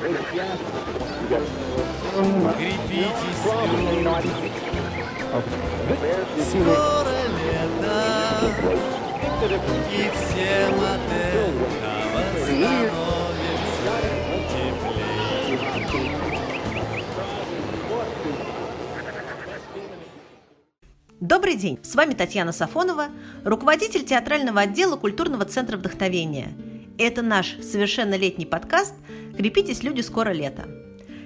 Крепитесь, люди. Скоро лето, и всем от этого становится теплее. Добрый день! С вами Татьяна Сафонова, руководитель театрального отдела культурного центра вдохновения. Это наш совершеннолетний подкаст «Крепитесь, люди, скоро лето».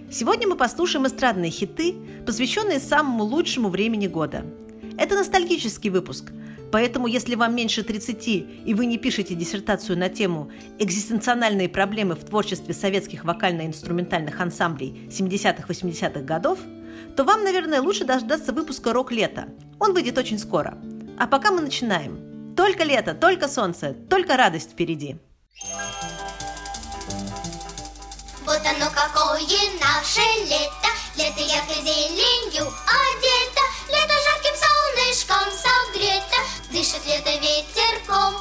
Сегодня мы послушаем эстрадные хиты, посвященные самому лучшему времени года. Это ностальгический выпуск, поэтому если вам меньше 30 и вы не пишете диссертацию на тему «Экзистенциональные проблемы в творчестве советских вокально-инструментальных ансамблей 70-80-х годов», то вам, наверное, лучше дождаться выпуска «Рок-лето». Он выйдет очень скоро. А пока мы начинаем. Только лето, только солнце, только радость впереди. Вот оно какое наше лето, лето яркой зеленью одето, лето жарким солнышком согрето, дышит лето ветерком.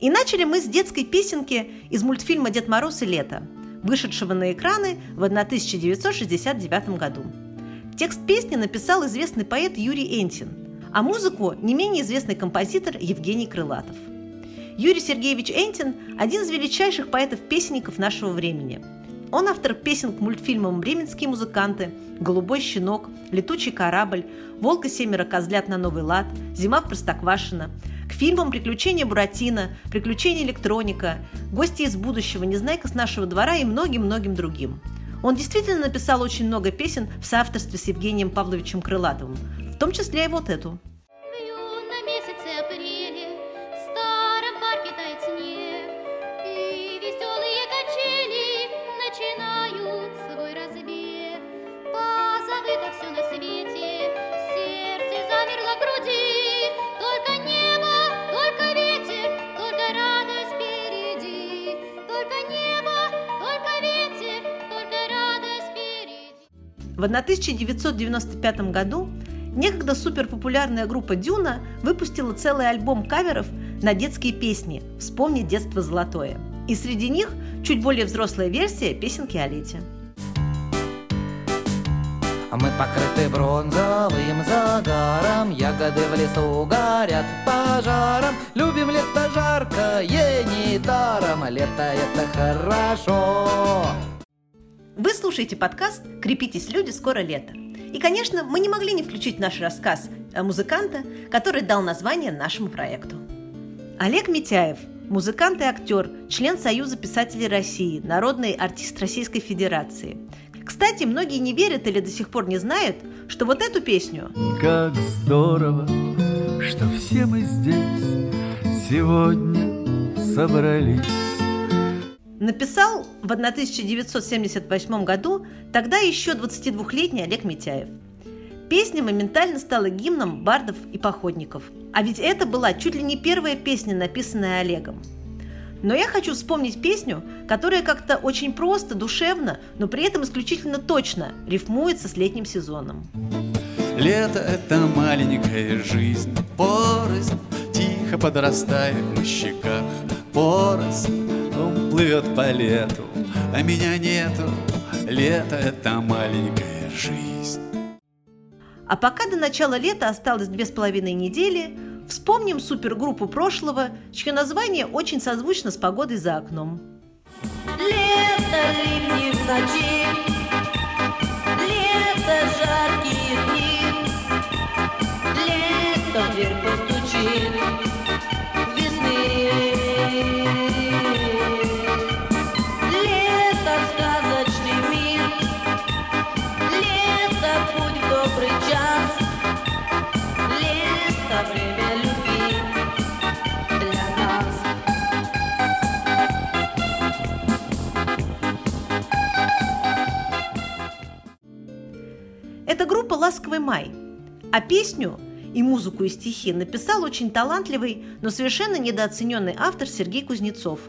И начали мы с детской песенки из мультфильма «Дед Мороз и лето», вышедшего на экраны в 1969 году. Текст песни написал известный поэт Юрий Энтин, а музыку – не менее известный композитор Евгений Крылатов. Юрий Сергеевич Энтин – один из величайших поэтов-песенников нашего времени. Он автор песен к мультфильмам «Бременские музыканты», «Голубой щенок», «Летучий корабль», «Волк и семеро козлят на новый лад», «Зима в Простоквашино», фильмам «Приключения Буратино», «Приключения электроника», «Гости из будущего», «Незнайка с нашего двора» и многим-многим другим. Он действительно написал очень много песен в соавторстве с Евгением Павловичем Крылатовым, в том числе и вот эту. В 1995 году некогда суперпопулярная группа «Дюна» выпустила целый альбом каверов на детские песни «Вспомни детство золотое». И среди них чуть более взрослая версия песенки о лете. А Мы покрыты бронзовым загаром Ягоды в лесу горят пожаром Любим лето жаркое недаром Лето это хорошо Вы слушаете подкаст «Крепитесь, люди, скоро лето». И, конечно, мы не могли не включить наш рассказ музыканта, который дал название нашему проекту. Олег Митяев – музыкант и актер, член Союза писателей России, народный артист Российской Федерации. Кстати, многие не верят или до сих пор не знают, что вот эту песню Как здорово, что все мы здесь сегодня собрались. Написал в 1978 году тогда еще 22-летний Олег Митяев. Песня моментально стала гимном бардов и походников. А ведь это была чуть ли не первая песня, написанная Олегом. Но я хочу вспомнить песню, которая как-то очень просто, душевно, но при этом исключительно точно рифмуется с летним сезоном. Лето — это маленькая жизнь, порознь Тихо подрастает на щеках порознь Он плывет по лету, а меня нету Лето — это маленькая жизнь. А пока до начала лета осталось две с половиной недели, вспомним супергруппу прошлого, чье название очень созвучно с погодой за окном. Лето, ливни в ночи, лето, жаркие дни, лето в дверь постучит 8 май. А песню и музыку и стихи написал очень талантливый, но совершенно недооцененный автор Сергей Кузнецов,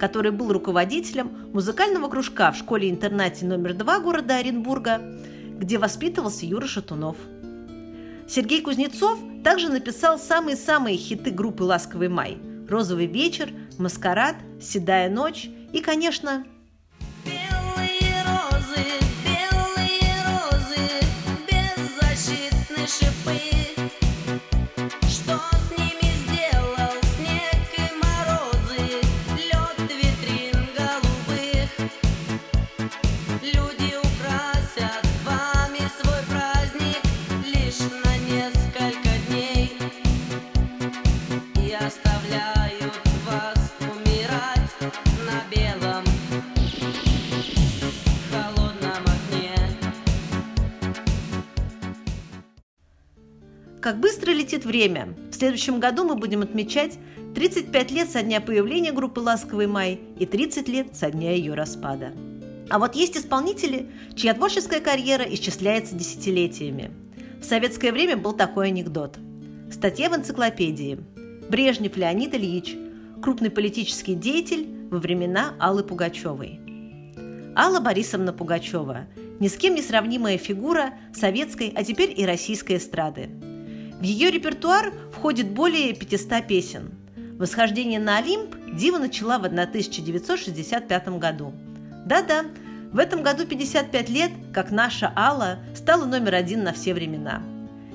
который был руководителем музыкального кружка в школе-интернате номер 2 города Оренбурга, где воспитывался Юра Шатунов. Сергей Кузнецов также написал самые-самые хиты группы «Ласковый май» «Розовый вечер», «Маскарад», «Седая ночь» и, конечно, быстро летит время! В следующем году мы будем отмечать 35 лет со дня появления группы «Ласковый май» и 30 лет со дня ее распада. А вот есть исполнители, чья творческая карьера исчисляется десятилетиями. В советское время был такой анекдот. Статья в энциклопедии. Брежнев Леонид Ильич, крупный политический деятель во времена Аллы Пугачевой. Алла Борисовна Пугачева – ни с кем не сравнимая фигура советской, а теперь и российской эстрады. В ее репертуар входит более 500 песен. Восхождение на Олимп Дива начала в 1965 году. Да-да, в этом году 55 лет, как наша Алла стала номер один на все времена.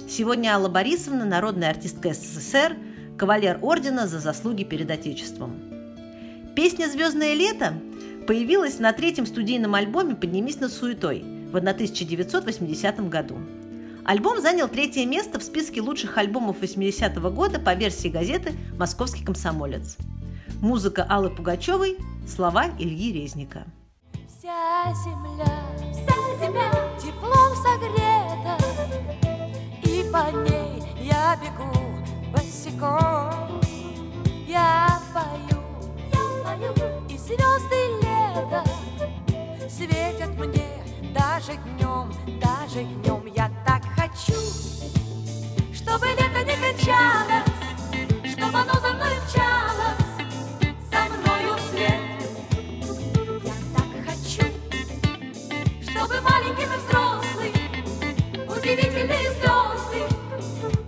Сегодня Алла Борисовна – народная артистка СССР, кавалер ордена за заслуги перед Отечеством. Песня «Звездное лето» появилась на третьем студийном альбоме «Поднимись над суетой» в 1980 году. Альбом занял третье место в списке лучших альбомов 80-го года по версии газеты «Московский комсомолец». Музыка Аллы Пугачевой, слова Ильи Резника. Вся земля, вся земля теплом согрета, И по ней я бегу босиком. Я пою, я пою, и звезды лета Светят мне даже днем, даже днем Я так хочу, чтобы лето не кончалось, Чтобы оно за мной мчалось, за мною вслед. Я так хочу, чтобы маленький и взрослый, удивительные звезды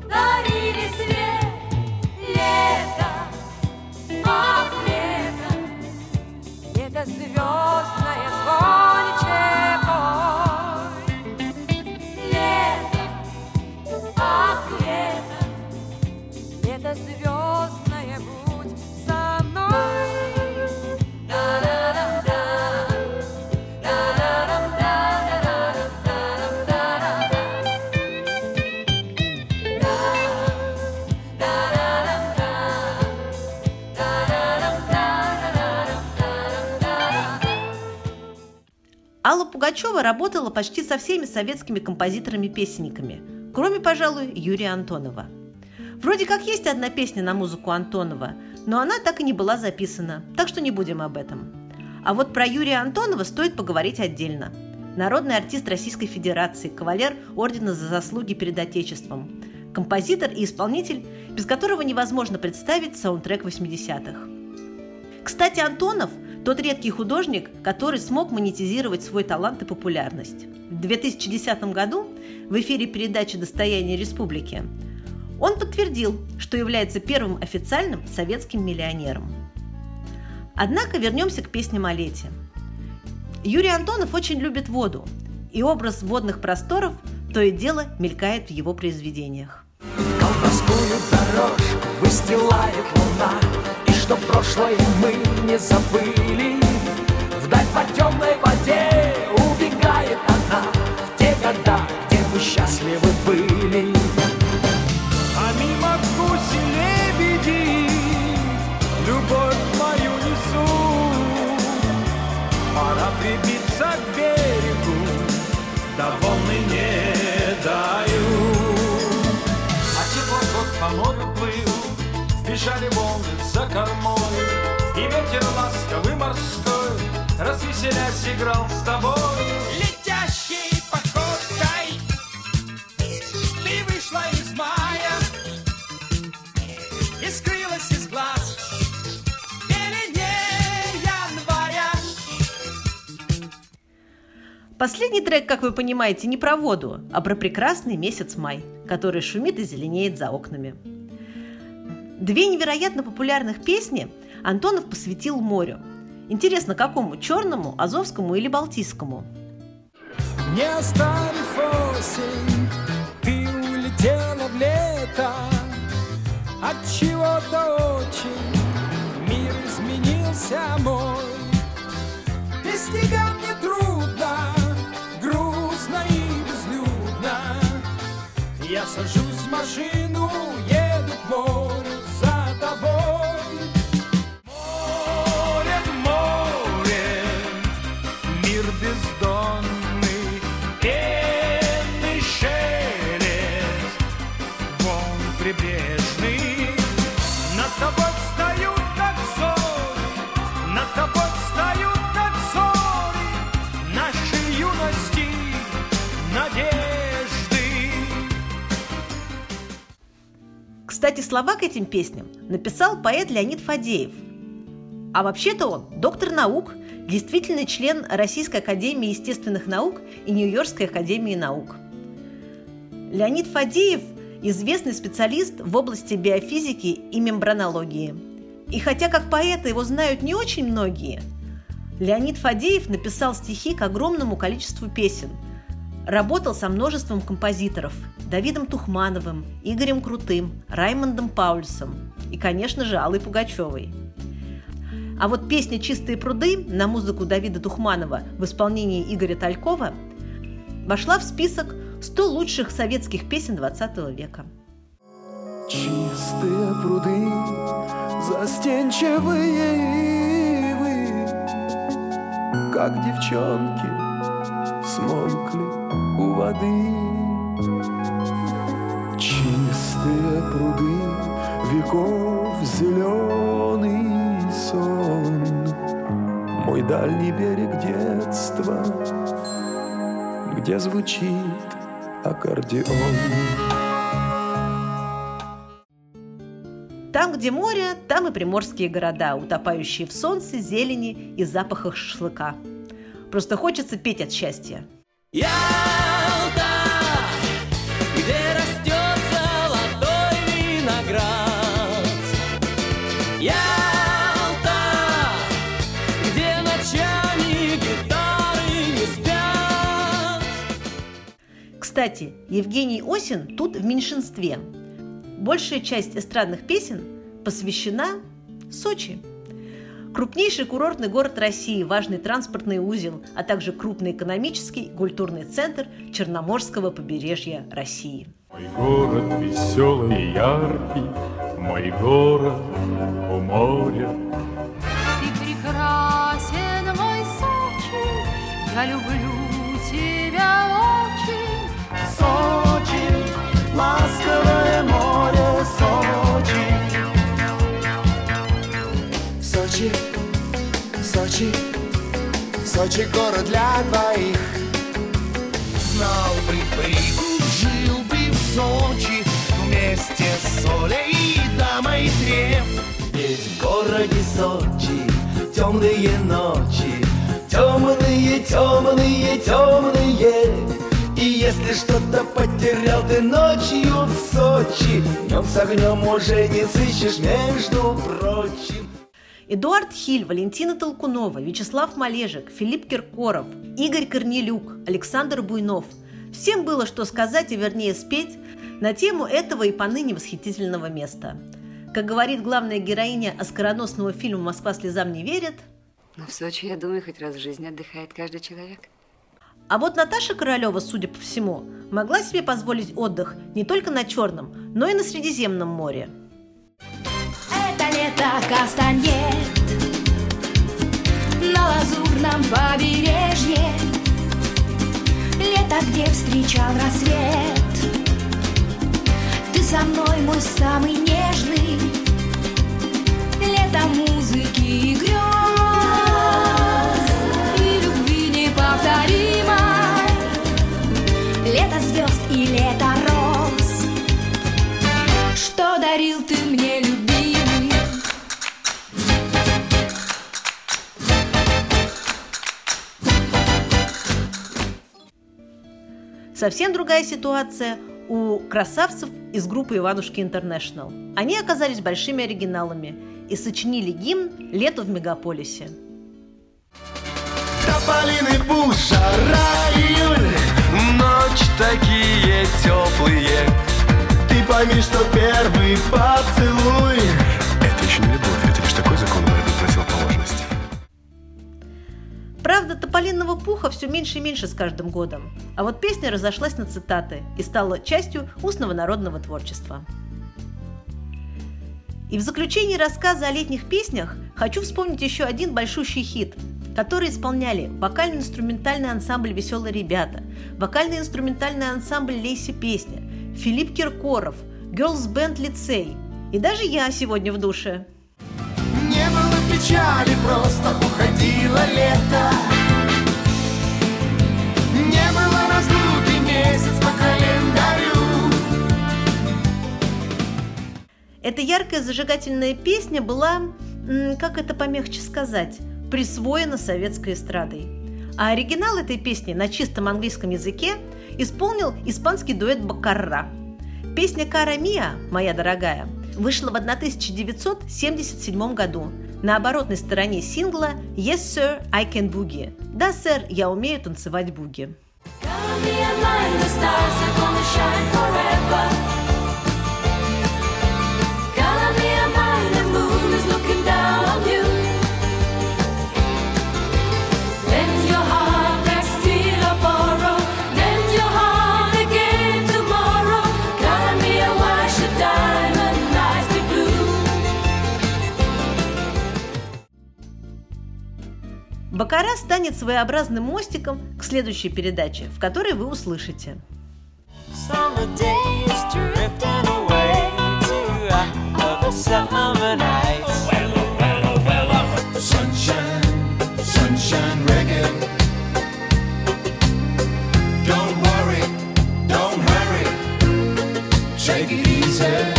дарили свет. Лето, ах, лето, лето звездное, звонче работала почти со всеми советскими композиторами-песенниками, кроме, пожалуй, Юрия Антонова. Вроде как есть одна песня на музыку Антонова, но она так и не была записана, так что не будем об этом. А вот про Юрия Антонова стоит поговорить отдельно. Народный артист Российской Федерации, кавалер Ордена за заслуги перед Отечеством, композитор и исполнитель, без которого невозможно представить саундтрек 80-х. Кстати, Антонов – тот редкий художник, который смог монетизировать свой талант и популярность. В 2010 году в эфире передачи «Достояние республики» он подтвердил, что является первым официальным советским миллионером. Однако вернемся к песням о. Юрий Антонов очень любит воду, и образ водных просторов то и дело мелькает в его произведениях. Колдовскую дорожку выстилает луна И что прошлое мы не забыли. Вдаль по темной воде убегает она В те года, где мы счастливы были. А мимо гуси лебеди Любовь мою несут Пора прибиться к берегу Да волны не дают А тепло год по морю плыл Бежали волны Развеселясь играл с тобой. Летящей походкой. Ты вышла из мая. И скрылась из глаз. Последний трек, как вы понимаете, не про воду, а про прекрасный месяц май, который шумит и зеленеет за окнами. Две невероятно популярных песни Антонов посвятил морю. Интересно, какому? Черному, Азовскому или Балтийскому? Не оставив осень, ты улетела в лето От чего-то очень мир изменился мой Без тебя мне трудно, грустно и безлюдно Я сажусь в машину, еду к морю слова к этим песням написал поэт Леонид Фадеев. А вообще-то он доктор наук, действительный член Российской Академии Естественных Наук и Нью-Йоркской Академии Наук. Леонид Фадеев – известный специалист в области биофизики и мембранологии. И хотя как поэта его знают не очень многие, Леонид Фадеев написал стихи к огромному количеству песен, работал со множеством композиторов – Давидом Тухмановым, Игорем Крутым, Раймондом Паульсом и, конечно же, Аллой Пугачевой. А вот песня «Чистые пруды» на музыку Давида Тухманова в исполнении Игоря Талькова вошла в список 100 лучших советских песен 20 века. Чистые пруды, застенчивые ивы, Как девчонки смолкли у воды. Чистые пруды, веков зеленый сон, Мой дальний берег детства, Где звучит аккордеон. Там, где море, там и приморские города, утопающие в солнце, зелени и запахах шашлыка. Просто хочется петь от счастья. Ялта, где растет золотой виноград. Ялта, где ночами гитары не спят. Кстати, Евгений Осин тут в меньшинстве. Большая часть эстрадных песен посвящена Сочи. Крупнейший курортный город России, важный транспортный узел, а также крупный экономический и культурный центр Черноморского побережья России. Мой город веселый и яркий, мой город у моря. Ты прекрасен, мой Сочи, я люблю Сочи, Сочи город для двоих. Знал бы прикуп, жил бы в Сочи вместе с Солей Дамой Треф. Ведь в городе Сочи темные ночи, темные, темные, темные. И если что-то потерял ты ночью в Сочи, днем с огнем уже не сыщешь, между прочим. Эдуард Хиль, Валентина Толкунова, Вячеслав Малежик, Филипп Киркоров, Игорь Корнелюк, Александр Буйнов. Всем было что сказать, и вернее спеть, на тему этого и поныне восхитительного места. Как говорит главная героиня оскароносного фильма «Москва слезам не верит», Но в Сочи, я думаю, хоть раз в жизни отдыхает каждый человек. а вот Наташа Королева, судя по всему, могла себе позволить отдых не только на Черном, но и на Средиземном море. Лето кастаньет на лазурном побережье. Лето, где встречал рассвет. Ты со мной мой самый Совсем другая ситуация у красавцев из группы «Иванушки Интернешнл». Они оказались большими оригиналами и сочинили гимн «Лето в мегаполисе». Тополиный пух, Ночь такие теплые Ты пойми, что первый поцелуй Это еще не любовь, это лишь такой закон Правда, тополиного пуха все меньше и меньше с каждым годом. А вот песня разошлась на цитаты и стала частью устного народного творчества. И в заключении рассказа о летних песнях хочу вспомнить еще один большущий хит, который исполняли вокально-инструментальный ансамбль «Веселые ребята», вокально-инструментальный ансамбль «Лейси песня», Филипп Киркоров, Girls Band Лицей и даже я сегодня в душе. Не было печали, просто уходило лето разлуки месяц по календарю Эта яркая зажигательная песня была, как это помягче сказать, присвоена советской эстрадой. А оригинал этой песни на чистом английском языке исполнил испанский дуэт Бакарра. Песня «Кара Мия», моя дорогая, вышла в 1977 году на оборотной стороне сингла «Yes, sir, I can boogie». «Да, сэр, я умею танцевать буги». me and mine, the stars are gonna shine forever. Бакара станет своеобразным мостиком к следующей передаче, в которой вы услышите. Summer days drifting away to other summer nights. Sunshine, sunshine reggae Don't worry, don't hurry Take it easy